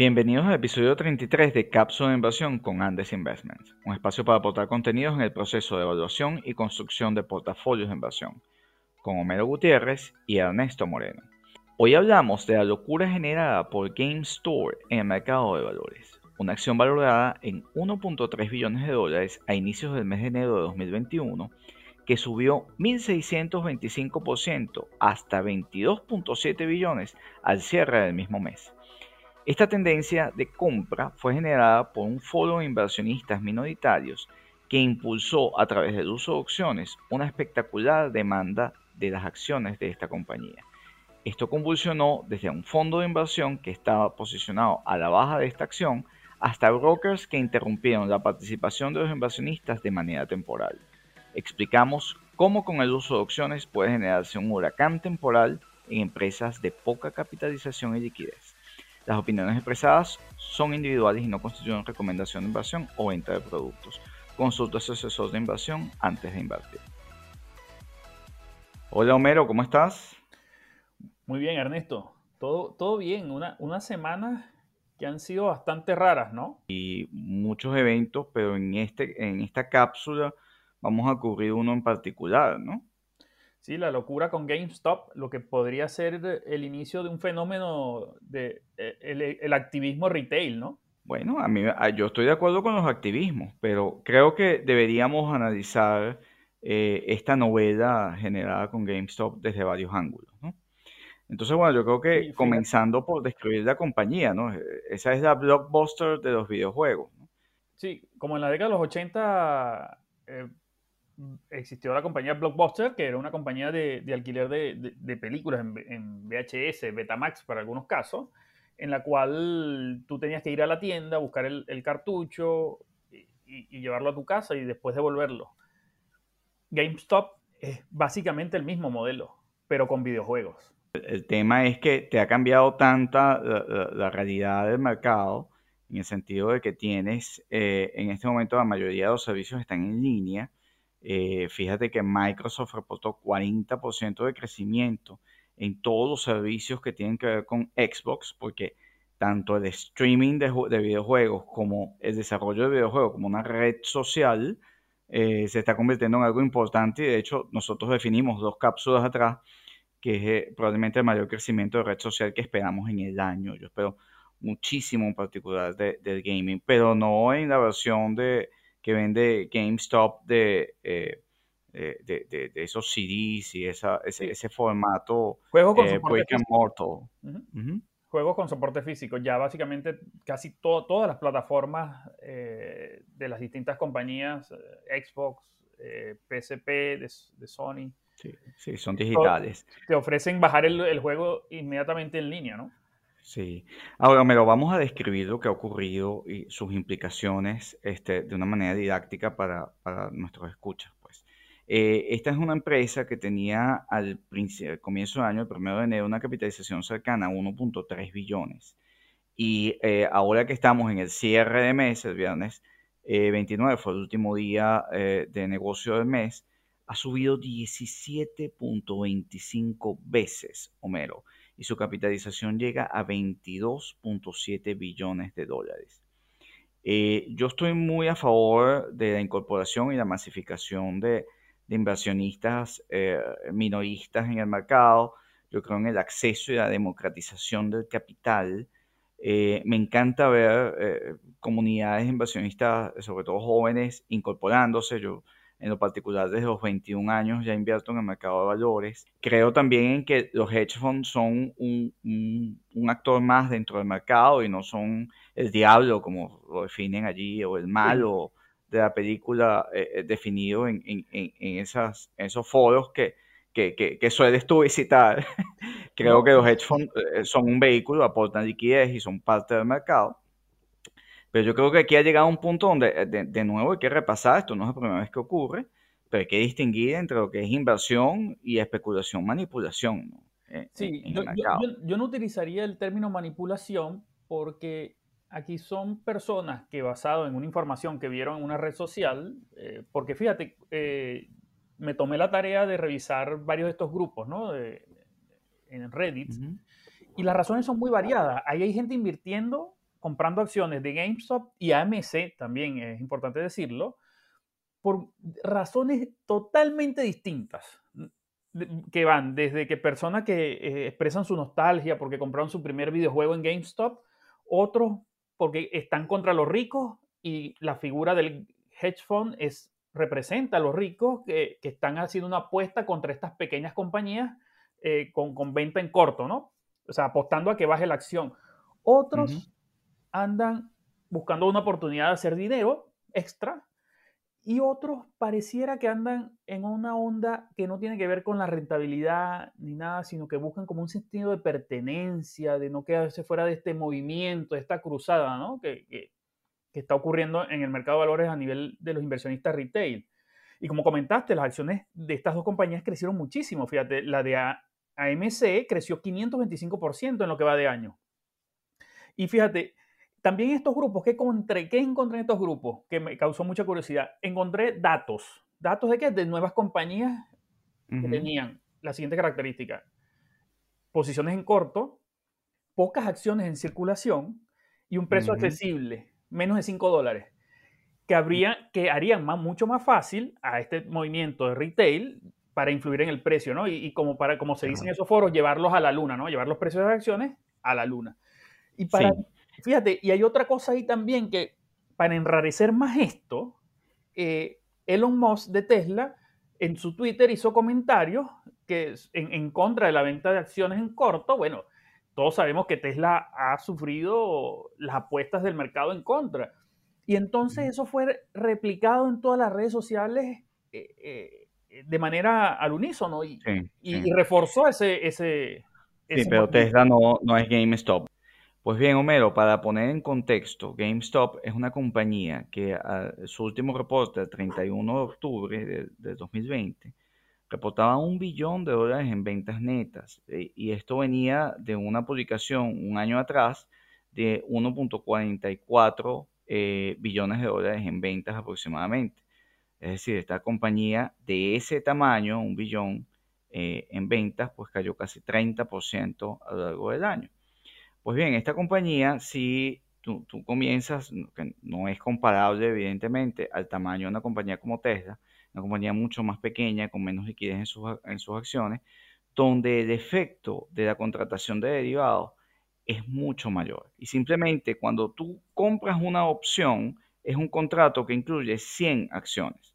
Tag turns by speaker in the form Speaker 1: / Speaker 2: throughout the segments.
Speaker 1: Bienvenidos al episodio 33 de Cápsula de Inversión con Andes Investments, un espacio para aportar contenidos en el proceso de evaluación y construcción de portafolios de inversión, con Homero Gutiérrez y Ernesto Moreno. Hoy hablamos de la locura generada por GameStore en el mercado de valores, una acción valorada en 1.3 billones de dólares a inicios del mes de enero de 2021 que subió 1.625% hasta 22.7 billones al cierre del mismo mes. Esta tendencia de compra fue generada por un foro de inversionistas minoritarios que impulsó a través del uso de opciones una espectacular demanda de las acciones de esta compañía. Esto convulsionó desde un fondo de inversión que estaba posicionado a la baja de esta acción hasta brokers que interrumpieron la participación de los inversionistas de manera temporal. Explicamos cómo con el uso de opciones puede generarse un huracán temporal en empresas de poca capitalización y liquidez. Las opiniones expresadas son individuales y no constituyen recomendación de inversión o venta de productos. Consulta a su asesor de inversión antes de invertir. Hola Homero, ¿cómo estás?
Speaker 2: Muy bien, Ernesto. Todo, todo bien. Una, unas semanas que han sido bastante raras, ¿no?
Speaker 1: Y muchos eventos, pero en, este, en esta cápsula vamos a cubrir uno en particular, ¿no?
Speaker 2: Sí, la locura con GameStop, lo que podría ser el inicio de un fenómeno de eh, el, activismo retail, ¿no?
Speaker 1: Bueno, a mí yo estoy de acuerdo con los activismos, pero creo que deberíamos analizar eh, esta novela generada con GameStop desde varios ángulos, ¿no? Entonces, bueno, yo creo que comenzando por describir la compañía, ¿no? Esa es la blockbuster de los videojuegos. ¿no?
Speaker 2: Sí, como en la década de los 80 eh, existió la compañía Blockbuster, que era una compañía de, alquiler de, películas en, VHS, Betamax para algunos casos, en la cual tú tenías que ir a la tienda, buscar el, cartucho y, llevarlo a tu casa y después devolverlo. GameStop es básicamente el mismo modelo, pero con videojuegos.
Speaker 1: El tema es que te ha cambiado tanta la, realidad del mercado en el sentido de que tienes, eh, en este momento la mayoría de los servicios están en línea eh, fíjate que Microsoft reportó 40% de crecimiento en todos los servicios que tienen que ver con Xbox, porque tanto el streaming de, videojuegos como el desarrollo de videojuegos como una red social eh, se está convirtiendo en algo importante y de hecho nosotros definimos dos cápsulas atrás que es eh, probablemente el mayor crecimiento de red social que esperamos en el año. Yo espero muchísimo en particular del gaming, pero no en la versión de, que vende GameStop de, eh, de, de, esos CDs y esa, ese, ese formato
Speaker 2: Juegos con eh, Mortal. Juegos con soporte físico. Ya básicamente casi todas las plataformas eh, de las distintas compañías, Xbox, PSP, de, Sony.
Speaker 1: Sí, sí, son digitales.
Speaker 2: Te ofrecen bajar el, el juego inmediatamente en línea, ¿no?
Speaker 1: Sí. Ahora, lo vamos a describir lo que ha ocurrido y sus implicaciones este, de una manera didáctica para, nuestros escuchas. Pues. Eh, esta es una empresa que tenía al, comienzo del año, el primero de enero, una capitalización cercana a 1.3 billones. Y eh, ahora que estamos en el cierre de mes, el viernes 29 eh, fue el último día de negocio del mes, ha subido 17.25 veces, Homero y su capitalización llega a 22.7 billones de dólares. Eh, yo estoy muy a favor de la incorporación y la masificación de, inversionistas eh, minoristas en el mercado. Yo creo en el acceso y la democratización del capital. Eh, me encanta ver comunidades inversionistas, sobre todo jóvenes, incorporándose. Yo en lo particular desde los 21 años ya invierto en el mercado de valores. Creo también en que los hedge funds son un, un, actor más dentro del mercado y no son el diablo como lo definen allí o el malo de la película eh, eh, definido en, en, en, esas, esos foros que, que, que, sueles tú visitar. Creo que los hedge funds eh, son un vehículo, aportan liquidez y son parte del mercado. Pero yo creo que aquí ha llegado un punto donde eh, de, nuevo hay que repasar, esto no es la primera vez que ocurre, pero hay que distinguir entre lo que es inversión y especulación, manipulación.
Speaker 2: Eh, sí, yo, no utilizaría el término manipulación porque aquí son personas que basado en una información que vieron en una red social, eh, porque fíjate, me tomé la tarea de revisar varios de estos grupos, ¿no? en Reddit, y las razones son muy variadas. Ahí hay gente invirtiendo comprando acciones de GameStop y AMC, también es importante decirlo, por razones totalmente distintas, que van desde que personas que eh, expresan su nostalgia porque compraron su primer videojuego en GameStop, otros porque están contra los ricos y la figura del hedge fund es, representa a los ricos que, están haciendo una apuesta contra estas pequeñas compañías eh, con, con, venta en corto, ¿no? O sea, apostando a que baje la acción. Otros andan buscando una oportunidad de hacer dinero extra y otros pareciera que andan en una onda que no tiene que ver con la rentabilidad ni nada, sino que buscan como un sentido de pertenencia, de no quedarse fuera de este movimiento, de esta cruzada, ¿no? Que, que, está ocurriendo en el mercado de valores a nivel de los inversionistas retail. Y como comentaste, las acciones de estas dos compañías crecieron muchísimo. Fíjate, la de AMC creció 525% en lo que va de año. Y fíjate, también estos grupos, ¿qué encontré? ¿Qué encontré en estos grupos? Que me causó mucha curiosidad. Encontré datos. ¿Datos de qué? De nuevas compañías que tenían la siguiente característica. Posiciones en corto, pocas acciones en circulación y un precio accesible, menos de 5 dólares, que, habría, que harían más, mucho más fácil a este movimiento de retail para influir en el precio, ¿no? Y, como, para, como se dice en esos foros, llevarlos a la luna, ¿no? Llevar los precios de las acciones a la luna. Y para, Fíjate, y hay otra cosa ahí también que para enrarecer más esto, eh, Elon Musk de Tesla en su Twitter hizo comentarios que en, en, contra de la venta de acciones en corto. Bueno, todos sabemos que Tesla ha sufrido las apuestas del mercado en contra. Y entonces eso fue replicado en todas las redes sociales eh, eh, de manera al unísono y, y, reforzó ese... ese,
Speaker 1: sí, pero Tesla no, no es GameStop. Pues bien, Homero, para poner en contexto, GameStop es una compañía que a su último reporte, el 31 de octubre de, 2020, reportaba un billón de dólares en ventas netas. Eh, y esto venía de una publicación un año atrás de 1.44 eh, billones de dólares en ventas aproximadamente. Es decir, esta compañía de ese tamaño, un billón eh, en ventas, pues cayó casi 30% a lo largo del año. Pues bien, esta compañía, si tú, comienzas, que no es comparable evidentemente al tamaño de una compañía como Tesla, una compañía mucho más pequeña, con menos liquidez en sus, en sus acciones, donde el efecto de la contratación de derivados es mucho mayor. Y simplemente cuando tú compras una opción, es un contrato que incluye 100 acciones.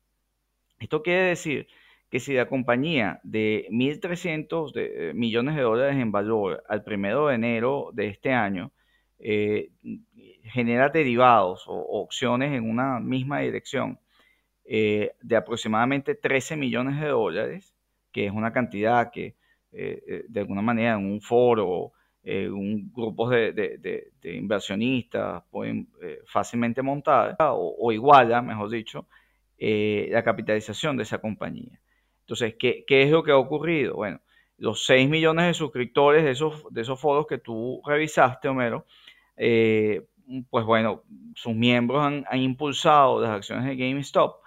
Speaker 1: Esto quiere decir que si la compañía de 1.300 de, eh, millones de dólares en valor al primero de enero de este año eh, genera derivados o, opciones en una misma dirección eh, de aproximadamente 13 millones de dólares, que es una cantidad que de alguna manera en un foro, un grupo de, inversionistas pueden fácilmente montar o, o iguala, mejor dicho, la capitalización de esa compañía. Entonces, ¿qué, es lo que ha ocurrido? Bueno, los 6 millones de suscriptores de esos, de esos foros que tú revisaste, Homero, eh, pues bueno, sus miembros han, impulsado las acciones de GameStop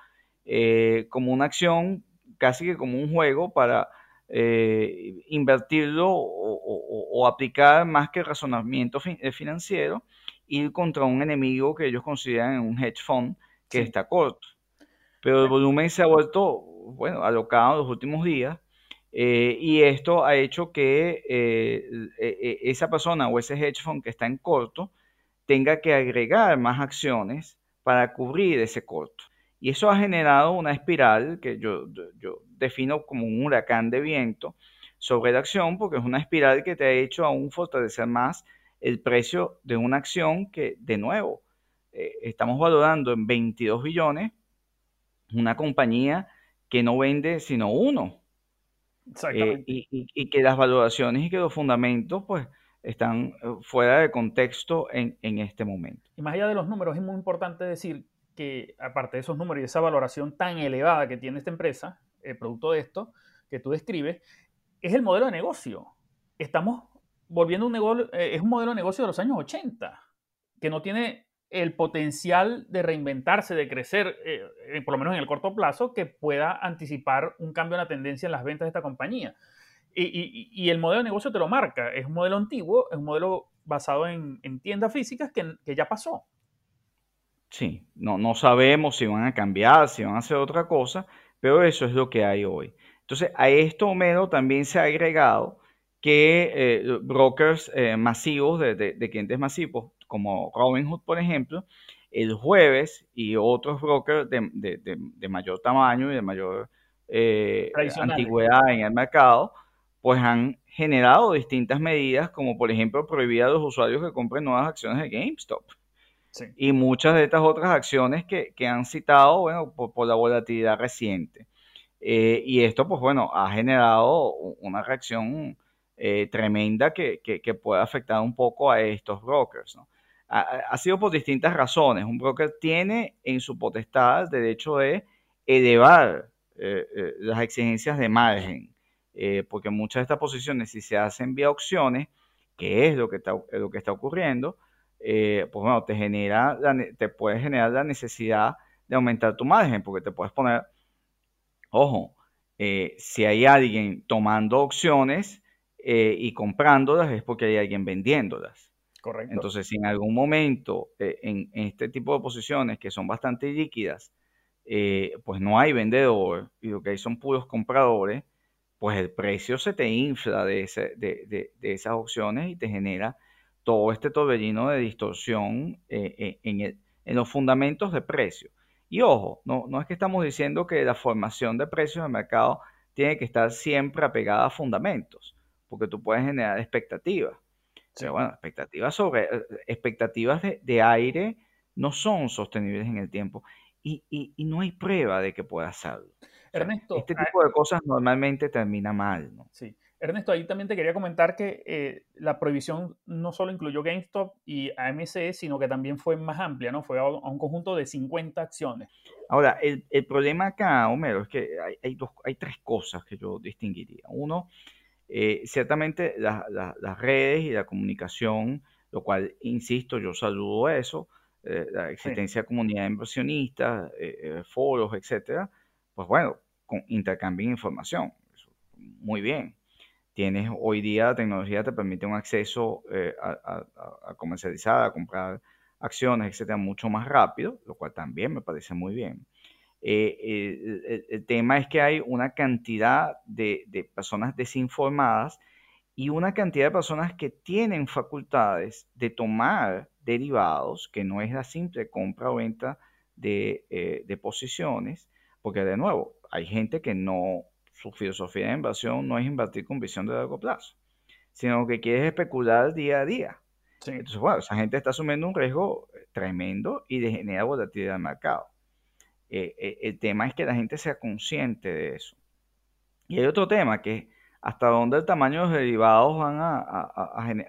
Speaker 1: eh, como una acción, casi que como un juego para eh, invertirlo o, aplicar más que razonamiento financiero, ir contra un enemigo que ellos consideran un hedge fund que está corto. Pero el volumen se ha vuelto bueno, alocado en los últimos días. Eh, y esto ha hecho que eh, e, e, esa persona o ese hedge fund que está en corto tenga que agregar más acciones para cubrir ese corto. Y eso ha generado una espiral que yo, yo defino como un huracán de viento sobre la acción, porque es una espiral que te ha hecho aún fortalecer más el precio de una acción que, de nuevo, eh, estamos valorando en 22 billones una compañía que no vende sino uno. Eh, y, que las valoraciones y que los fundamentos pues están eh, fuera de contexto en, este momento.
Speaker 2: Y más allá de los números, es muy importante decir que aparte de esos números y esa valoración tan elevada que tiene esta empresa, el producto de esto que tú describes, es el modelo de negocio. Estamos volviendo un negocio, eh, es un modelo de negocio de los años 80, que no tiene el potencial de reinventarse, de crecer, eh, eh, por lo menos en el corto plazo, que pueda anticipar un cambio en la tendencia en las ventas de esta compañía. Y, el modelo de negocio te lo marca. Es un modelo antiguo, es un modelo basado en, tiendas físicas que, ya pasó.
Speaker 1: Sí, no, no sabemos si van a cambiar, si van a hacer otra cosa, pero eso es lo que hay hoy. Entonces, a esto, Homero, también se ha agregado que eh, brokers masivos de, clientes masivos, como Robinhood, por ejemplo, el jueves y otros brokers de, mayor tamaño y de mayor eh, antigüedad en el mercado, pues han generado distintas medidas, como por ejemplo prohibir a los usuarios que compren nuevas acciones de GameStop. Y muchas de estas otras acciones que, han citado, bueno, por, la volatilidad reciente. Eh, y esto, pues bueno, ha generado una reacción eh, tremenda que, puede afectar un poco a estos brokers. Ha, sido por distintas razones. Un broker tiene en su potestad derecho de elevar eh, las exigencias de margen, porque muchas de estas posiciones, si se hacen vía opciones, que es lo que está, lo que está ocurriendo, pues bueno, te, genera te puede generar la necesidad de aumentar tu margen, porque te puedes poner, ojo, si hay alguien tomando opciones, eh, y comprándolas es porque hay alguien vendiéndolas.
Speaker 2: Correcto.
Speaker 1: Entonces, si en algún momento eh, en, este tipo de posiciones que son bastante líquidas, eh, pues no hay vendedor y lo que hay son puros compradores, pues el precio se te infla de, ese, de, de, esas opciones y te genera todo este torbellino de distorsión en, en, los fundamentos de precio. Y ojo, no, no es que estamos diciendo que la formación de precios del mercado tiene que estar siempre apegada a fundamentos porque tú puedes generar expectativas. Bueno, expectativas sobre eh, expectativas de, aire no son sostenibles en el tiempo y, y, no hay prueba de que pueda hacerlo.
Speaker 2: Ernesto,
Speaker 1: este ah, tipo de cosas normalmente termina mal, ¿no?
Speaker 2: Sí. Ernesto, ahí también te quería comentar que eh, la prohibición no solo incluyó GameStop y AMC, sino que también fue más amplia, ¿no? Fue a, un conjunto de 50 acciones.
Speaker 1: Ahora, el, el problema acá, Homero, es que hay, hay, dos, hay tres cosas que yo distinguiría. Uno, eh, ciertamente las redes y la comunicación, lo cual, insisto, yo saludo eso, eh, la existencia de comunidad inversionistas, eh, foros, etcétera, pues bueno, con, intercambien información. muy bien. Tienes hoy día la tecnología te permite un acceso a, a, comercializar, a comprar acciones, etcétera, mucho más rápido, lo cual también me parece muy bien. Eh, el, tema es que hay una cantidad de, personas desinformadas y una cantidad de personas que tienen facultades de tomar derivados, que no es la simple compra o venta de, eh, de posiciones, porque de nuevo, hay gente que no, su filosofía de inversión no es invertir con visión de largo plazo, sino que quiere especular día a día. Entonces, bueno, esa gente está asumiendo un riesgo tremendo y de genera volatilidad del mercado. Eh, eh, el tema es que la gente sea consciente de eso. Y hay otro tema que hasta dónde el tamaño de los derivados van a,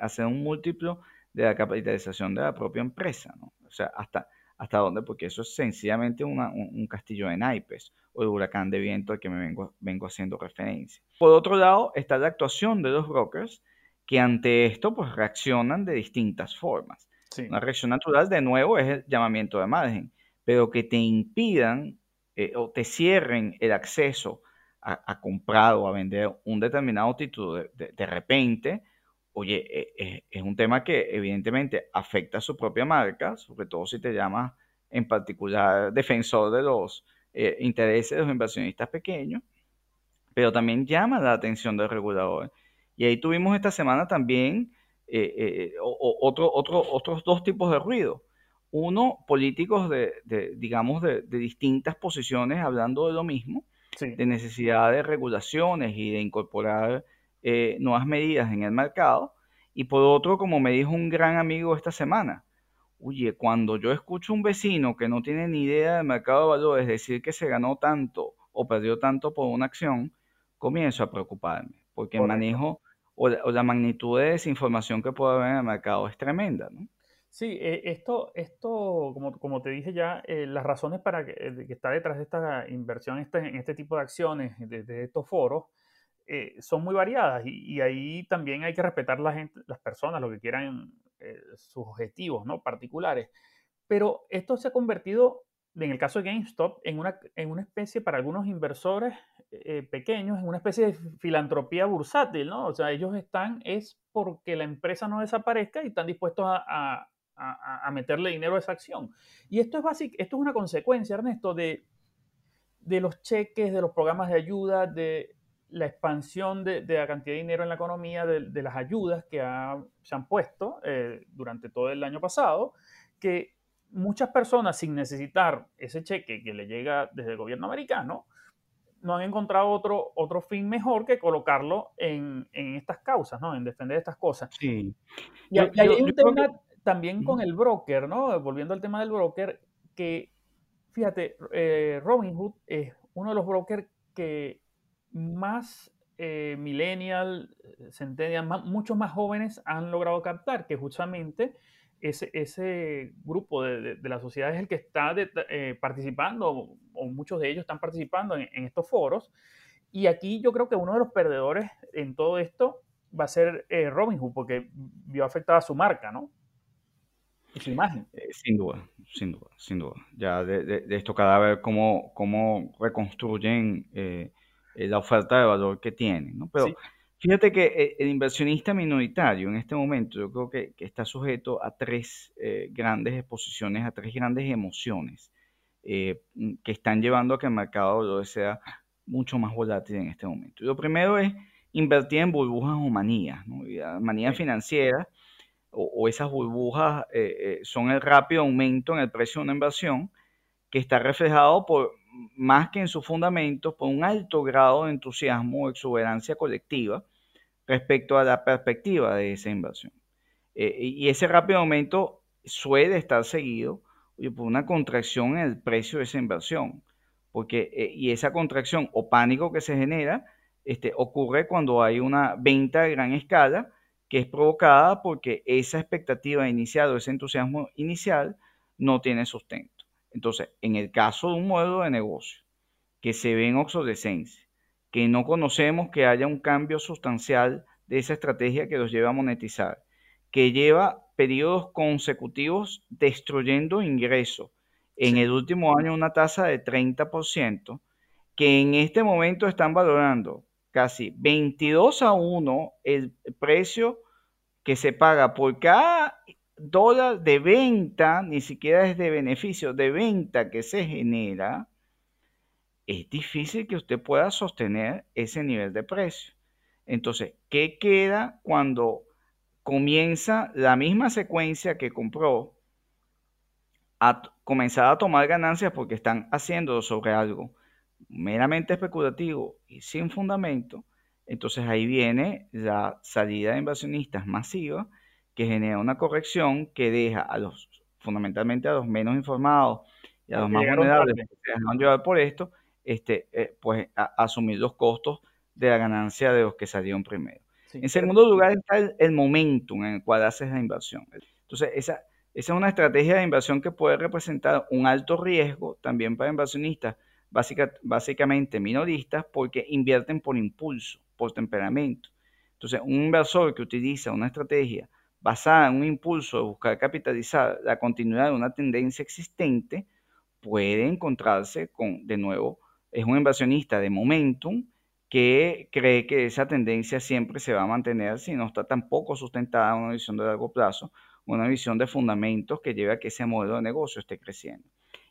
Speaker 1: hacer un múltiplo de la capitalización de la propia empresa, ¿no? O sea, hasta, hasta dónde, porque eso es sencillamente un, castillo de naipes o el huracán de viento al que me vengo, vengo haciendo referencia. Por otro lado, está la actuación de los brokers que ante esto pues reaccionan de distintas formas. Una reacción natural, de nuevo, es el llamamiento de margen pero que te impidan eh, o te cierren el acceso a, comprar o a vender un determinado título de, repente, oye, eh, eh, es un tema que evidentemente afecta a su propia marca, sobre todo si te llamas en particular defensor de los intereses de los inversionistas pequeños, pero también llama la atención del regulador. Y ahí tuvimos esta semana también otro, otro, otros dos tipos de ruido. Uno, políticos de, digamos, de, distintas posiciones hablando de lo mismo, de necesidad de regulaciones y de incorporar eh, nuevas medidas en el mercado. Y por otro, como me dijo un gran amigo esta semana, oye, cuando yo escucho a un vecino que no tiene ni idea del mercado de valores decir que se ganó tanto o perdió tanto por una acción, comienzo a preocuparme, porque el manejo o la, o la, magnitud de desinformación que puede haber en el mercado es tremenda, ¿no?
Speaker 2: Sí, eh, esto, esto como, como, te dije ya, eh, las razones para que, eh, que, está detrás de esta inversión este, en este tipo de acciones, de, estos foros, son muy variadas y, ahí también hay que respetar la gente, las personas, lo que quieran, sus objetivos ¿no? particulares. Pero esto se ha convertido, en el caso de GameStop, en una, en una especie para algunos inversores eh, pequeños en una especie de filantropía bursátil, ¿no? O sea, ellos están, es porque la empresa no desaparezca y están dispuestos a, meterle dinero a esa acción. Y esto es, básico, esto es una consecuencia, Ernesto, de, de los cheques, de los programas de ayuda, de la expansión de, la cantidad de dinero en la economía, de, las ayudas que se han puesto eh, durante todo el año pasado, que muchas personas sin necesitar ese cheque que le llega desde el gobierno americano, no han encontrado otro, otro fin mejor que colocarlo en, estas causas, ¿no? En defender estas cosas.
Speaker 1: Sí.
Speaker 2: Y, hay un tema también con el broker, ¿no? Volviendo al tema del broker, que, fíjate, eh, Robinhood es uno de los brokers que más eh, millennial, centennial, muchos más jóvenes han logrado captar, que justamente ese, ese grupo de, de, la sociedad es el que está eh, participando, o, muchos de ellos están participando en, estos foros. Y aquí yo creo que uno de los perdedores en todo esto va a ser eh, Robinhood, porque vio afectada su marca, ¿no? Y su imagen.
Speaker 1: Eh, sin duda, sin duda, sin duda. Ya de, de, esto cada vez cómo, cómo reconstruyen eh, la oferta de valor que tienen, ¿no? Pero Fíjate que eh, el inversionista minoritario en este momento yo creo que, está sujeto a tres eh, grandes exposiciones, a tres grandes emociones que están llevando a que el mercado sea mucho más volátil en este momento. lo primero es invertir en burbujas o manías, ¿no? manías financieras o, esas burbujas son el rápido aumento en el precio de una inversión que está reflejado por más que en sus fundamentos, por un alto grado de entusiasmo o exuberancia colectiva respecto a la perspectiva de esa inversión. Eh, y ese rápido aumento suele estar seguido por una contracción en el precio de esa inversión. Porque, eh, y esa contracción o pánico que se genera este, ocurre cuando hay una venta de gran escala que es provocada porque esa expectativa inicial o ese entusiasmo inicial no tiene sustento. Entonces, en el caso de un modelo de negocio que se ve en obsolescencia, que no conocemos que haya un cambio sustancial de esa estrategia que los lleva a monetizar, que lleva periodos consecutivos destruyendo ingresos. En el último año una tasa de 30%, que en este momento están valorando casi 22 a 1 el precio que se paga por cada dólar de venta, ni siquiera es de beneficio, de venta que se genera, es difícil que usted pueda sostener ese nivel de precio. Entonces, ¿qué queda cuando comienza la misma secuencia que compró a comenzar a tomar ganancias porque están haciendo sobre algo meramente especulativo y sin fundamento? Entonces ahí viene la salida de inversionistas masiva que genera una corrección que deja a los, fundamentalmente a los menos informados y a los más vulnerables que se dejan llevar por esto, este, eh, pues asumir los costos de la ganancia de los que salieron primero. en segundo lugar está el, el, momentum en el cual haces la inversión. Entonces, esa, esa es una estrategia de inversión que puede representar un alto riesgo también para inversionistas, básica, básicamente minoristas, porque invierten por impulso, por temperamento. Entonces, un inversor que utiliza una estrategia basada en un impulso de buscar capitalizar la continuidad de una tendencia existente, puede encontrarse con, de nuevo, es un inversionista de momentum que cree que esa tendencia siempre se va a mantener si no está tampoco sustentada en una visión de largo plazo, una visión de fundamentos que lleve a que ese modelo de negocio esté creciendo.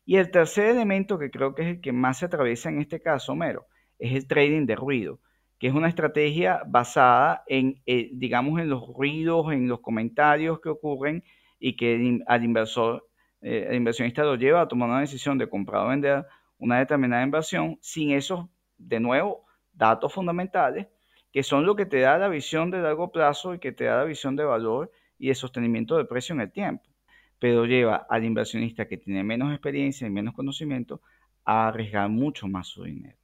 Speaker 1: Y el tercer elemento que creo que es el que más se atraviesa en este caso, Mero, es el trading de ruido, que es una estrategia basada en, eh, digamos, en los ruidos, en los comentarios que ocurren y que al inversor, eh, inversionista lo lleva a tomar una decisión de comprar o vender una determinada inversión sin esos, de nuevo, datos fundamentales que son lo que te da la visión de largo plazo y que te da la visión de valor y de sostenimiento del precio en el tiempo. Pero lleva al inversionista que tiene menos experiencia y menos conocimiento a arriesgar mucho más su dinero.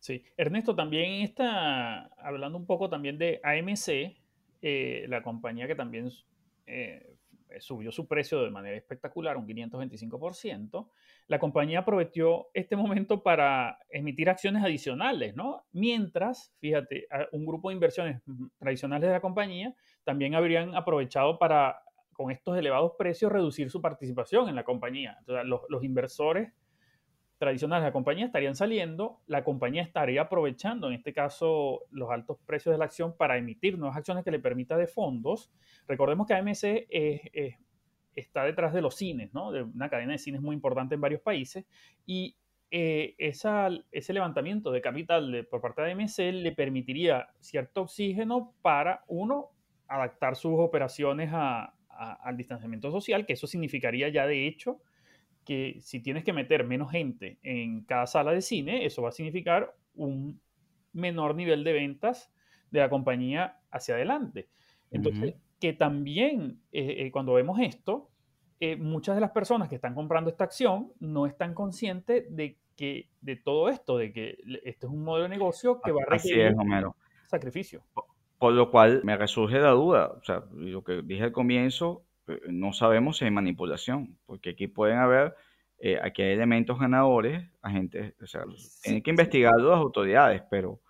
Speaker 2: Sí, Ernesto, también está hablando un poco también de AMC, eh, la compañía que también eh, subió su precio de manera espectacular, un 525%, la compañía aprovechó este momento para emitir acciones adicionales, ¿no? Mientras, fíjate, un grupo de inversiones tradicionales de la compañía también habrían aprovechado para, con estos elevados precios, reducir su participación en la compañía. Entonces, los, inversores tradicionales de la compañía estarían saliendo, la compañía estaría aprovechando, en este caso, los altos precios de la acción para emitir nuevas acciones que le permita de fondos. Recordemos que AMC está detrás de los cines, ¿no? de una cadena de cines muy importante en varios países, y eh, ese levantamiento de capital por parte de AMC le permitiría cierto oxígeno para, uno, adaptar sus operaciones al distanciamiento social, que eso significaría ya de hecho que si tienes que meter menos gente en cada sala de cine, eso va a significar un menor nivel de ventas de la compañía hacia adelante. Entonces, que también eh, eh, cuando vemos esto, eh, muchas de las personas que están comprando esta acción no están conscientes de que de todo esto, de que este es un modelo de negocio que va a requerir sacrificio.
Speaker 1: Por lo cual me resurge la duda, o sea, lo que dije al comienzo, eh, no sabemos si hay manipulación, porque aquí pueden haber, eh, aquí hay elementos ganadores, agentes, o sea, tienen que investigarlo las autoridades, pero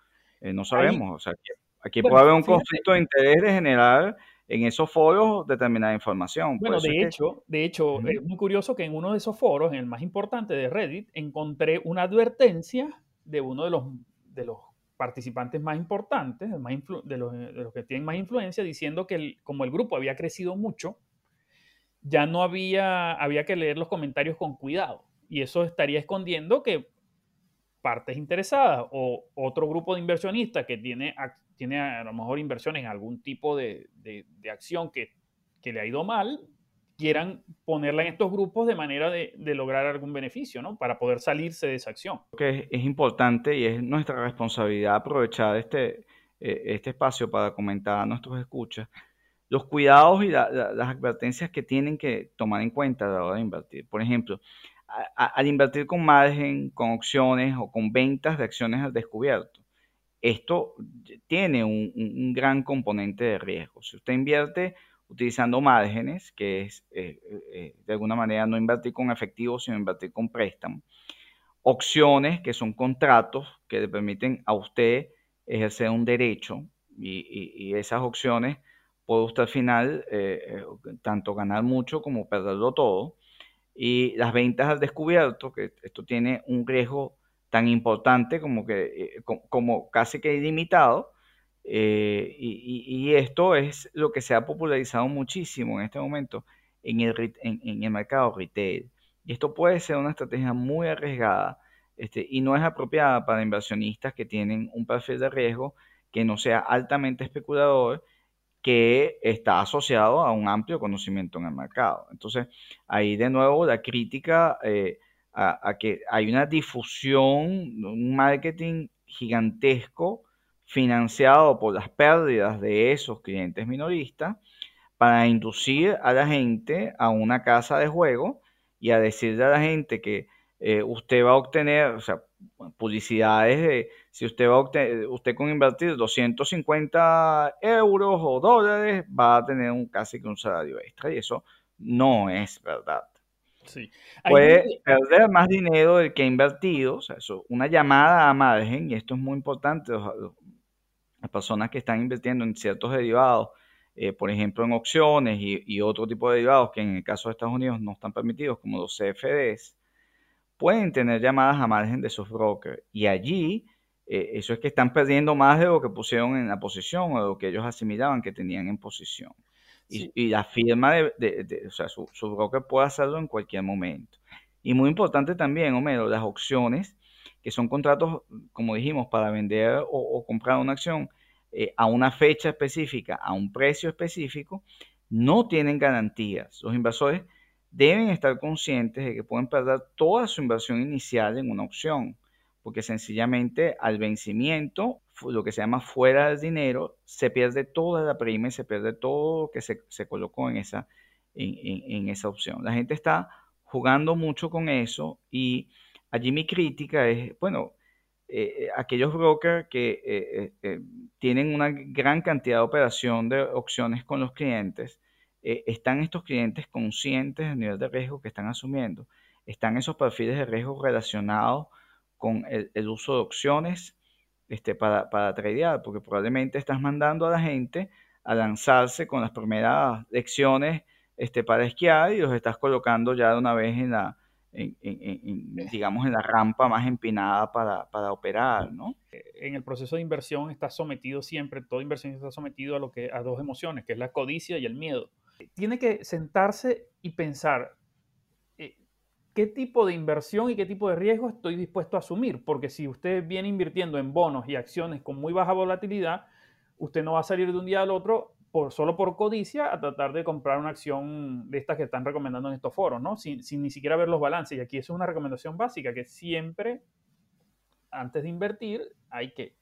Speaker 1: eh, no sabemos, o sea, aquí, puede haber un conflicto de interés de generar en esos foros determinada información.
Speaker 2: Bueno, de hecho, de hecho, es muy curioso que en uno de esos foros, en el más importante de Reddit, encontré una advertencia de uno de los, de los participantes más importantes, de, los, de, los, que tienen más influencia, diciendo que como el grupo había crecido mucho, ya no había, había que leer los comentarios con cuidado. Y eso estaría escondiendo que partes interesadas o otro grupo de inversionistas que tiene, tiene a lo mejor inversiones en algún tipo de, acción que, le ha ido mal, quieran ponerla en estos grupos de manera de, lograr algún beneficio, ¿no? Para poder salirse de esa acción.
Speaker 1: Que es, importante y es nuestra responsabilidad aprovechar este, eh, este espacio para comentar a nuestros escuchas los cuidados y las advertencias que tienen que tomar en cuenta a la hora de invertir. Por ejemplo, al invertir con margen, con opciones o con ventas de acciones al descubierto, esto tiene un, gran componente de riesgo. Si usted invierte utilizando márgenes, que es eh, eh, de alguna manera no invertir con efectivo, sino invertir con préstamo, opciones, que son contratos que le permiten a usted ejercer un derecho y esas opciones puede usted al final eh, eh, tanto ganar mucho como perderlo todo. Y las ventas al descubierto, que esto tiene un riesgo tan importante como, que, eh, como, casi que ilimitado. Y, esto es lo que se ha popularizado muchísimo en este momento en el, en, el mercado retail. Y esto puede ser una estrategia muy arriesgada este, y no es apropiada para inversionistas que tienen un perfil de riesgo que no sea altamente especulador que está asociado a un amplio conocimiento en el mercado. Entonces, ahí de nuevo la crítica eh, a, que hay una difusión, un marketing gigantesco financiado por las pérdidas de esos clientes minoristas para inducir a la gente a una casa de juego y a decirle a la gente que eh, usted va a obtener, o sea, publicidades de si usted va a obtener, usted con invertir 250 euros o dólares va a tener un casi que un salario extra y eso no es verdad. Sí. Puede perder más dinero del que ha invertido, o sea, eso, una llamada a margen, y esto es muy importante, las personas que están invirtiendo en ciertos derivados, eh, por ejemplo en opciones y, y, otro tipo de derivados que en el caso de Estados Unidos no están permitidos, como los CFDs, pueden tener llamadas a margen de sus brokers y allí eh, eso es que están perdiendo más de lo que pusieron en la posición o de lo que ellos asimilaban que tenían en posición. Y, la firma de, o sea, su, broker puede hacerlo en cualquier momento. Y muy importante también, Homero, las opciones, que son contratos, como dijimos, para vender o, comprar una acción eh, a una fecha específica, a un precio específico, no tienen garantías. Los inversores deben estar conscientes de que pueden perder toda su inversión inicial en una opción, porque sencillamente al vencimiento, lo que se llama fuera del dinero, se pierde toda la prima y se pierde todo lo que se, colocó en esa, en, esa opción. La gente está jugando mucho con eso y allí mi crítica es, bueno, eh, eh, aquellos brokers que eh, tienen una gran cantidad de operación de opciones con los clientes, ¿están estos clientes conscientes del nivel de riesgo que están asumiendo? ¿Están esos perfiles de riesgo relacionados con el, uso de opciones este, para, para tradear? Porque probablemente estás mandando a la gente a lanzarse con las primeras lecciones este, para esquiar y los estás colocando ya de una vez en la, digamos, en la rampa más empinada para, para, operar, ¿no?
Speaker 2: En el proceso de inversión está sometido siempre, toda inversión está sometido a, lo que, a dos emociones, que es la codicia y el miedo. Tiene que sentarse y pensar, eh, ¿qué tipo de inversión y qué tipo de riesgo estoy dispuesto a asumir? Porque si usted viene invirtiendo en bonos y acciones con muy baja volatilidad, usted no va a salir de un día al otro por, solo por codicia a tratar de comprar una acción de estas que están recomendando en estos foros, ¿no? Sin, ni siquiera ver los balances. Y aquí es una recomendación básica, que siempre, antes de invertir, hay que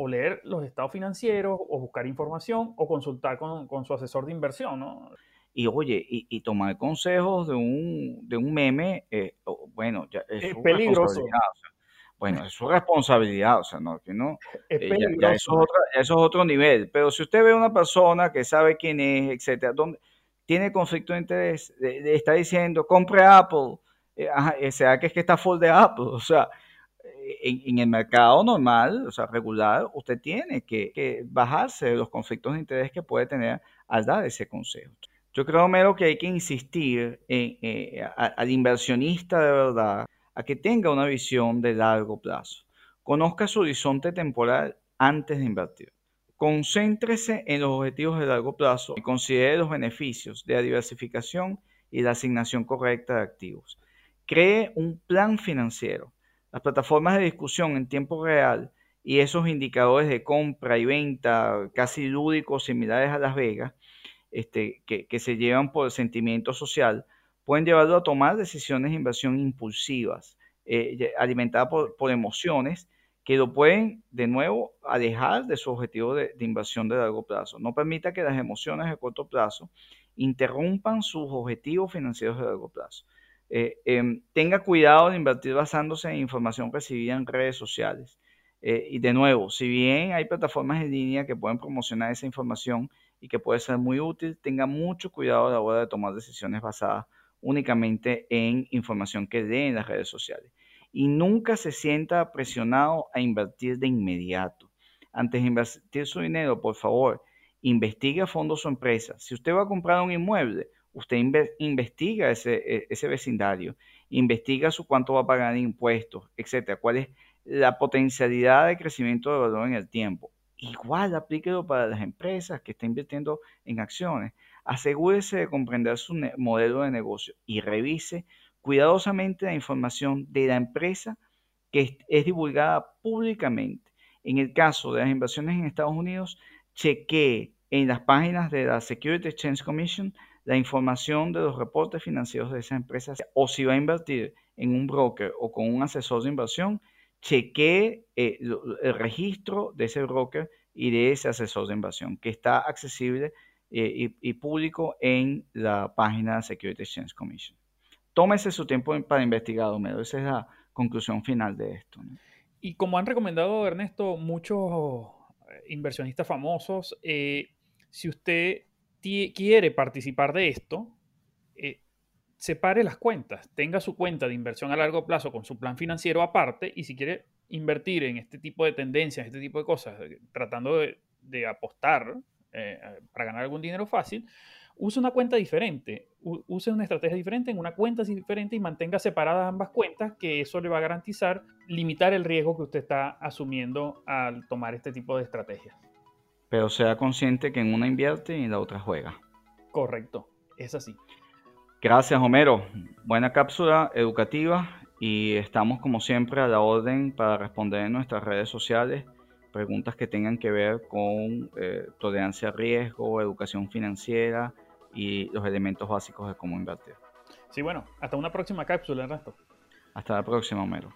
Speaker 2: o leer los estados financieros, o buscar información, o consultar con, su asesor de inversión, ¿no?
Speaker 1: Y oye, y, tomar consejos de un, de un meme, eh, bueno, ya es,
Speaker 2: peligroso.
Speaker 1: Bueno, es su responsabilidad, o sea, no, que no. Eh, eso, es otro, eso, es otro nivel. Pero si usted ve a una persona que sabe quién es, etcétera, donde tiene conflicto de interés, está diciendo, compre Apple, eh, eh, sea que es que está full de Apple, o sea, en, el mercado normal, o sea, regular, usted tiene que, bajarse de los conflictos de interés que puede tener al dar ese consejo. Yo creo, mero que hay que insistir en, al inversionista de verdad a que tenga una visión de largo plazo. Conozca su horizonte temporal antes de invertir. Concéntrese en los objetivos de largo plazo y considere los beneficios de la diversificación y la asignación correcta de activos. Cree un plan financiero. Las plataformas de discusión en tiempo real y esos indicadores de compra y venta casi lúdicos similares a Las Vegas, este, que, que se llevan por el sentimiento social, pueden llevarlo a tomar decisiones de inversión impulsivas, eh, alimentadas por, emociones, que lo pueden de nuevo alejar de su objetivo de, inversión de largo plazo. No permita que las emociones de corto plazo interrumpan sus objetivos financieros de largo plazo. Eh, em, tenga cuidado de invertir basándose en información recibida en redes sociales. Eh, y de nuevo, si bien hay plataformas en línea que pueden promocionar esa información y que puede ser muy útil, tenga mucho cuidado a la hora de tomar decisiones basadas únicamente en información que dé en las redes sociales. Y nunca se sienta presionado a invertir de inmediato. Antes de invertir su dinero, por favor, investigue a fondo su empresa. Si usted va a comprar un inmueble, usted investiga ese, e, ese vecindario, investiga su cuánto va a pagar en impuestos, etcétera, cuál es la potencialidad de crecimiento de valor en el tiempo. Igual aplíquelo para las empresas que están invirtiendo en acciones. Asegúrese de comprender su modelo de negocio y revise cuidadosamente la información de la empresa que es, divulgada públicamente. En el caso de las inversiones en Estados Unidos, chequee en las páginas de la Security Exchange Commission la información de los reportes financieros de esas empresas o si va a invertir en un broker o con un asesor de inversión, chequee eh, el registro de ese broker y de ese asesor de inversión que está accesible eh, y, público en la página Security Exchange Commission. Tómese su tiempo para investigar, Homero. Esa es la conclusión final de esto.
Speaker 2: Y como han recomendado, Ernesto, muchos eh, inversionistas famosos, eh, si usted quiere participar de esto, separe las cuentas, tenga su cuenta de inversión a largo plazo con su plan financiero aparte y si quiere invertir en este tipo de tendencias, este tipo de cosas, tratando de apostar eh, para ganar algún dinero fácil, use una cuenta diferente, use una estrategia diferente en una cuenta diferente y mantenga separadas ambas cuentas, que eso le va a garantizar limitar el riesgo que usted está asumiendo al tomar este tipo de estrategias.
Speaker 1: Pero sea consciente que en una invierte y en la otra juega.
Speaker 2: Correcto, es así.
Speaker 1: Gracias, Homero. Buena cápsula educativa y estamos como siempre a la orden para responder en nuestras redes sociales preguntas que tengan que ver con eh, tolerancia a riesgo, educación financiera y los elementos básicos de cómo invertir.
Speaker 2: Sí, bueno, hasta una próxima cápsula, Ernesto.
Speaker 1: Hasta la próxima, Homero.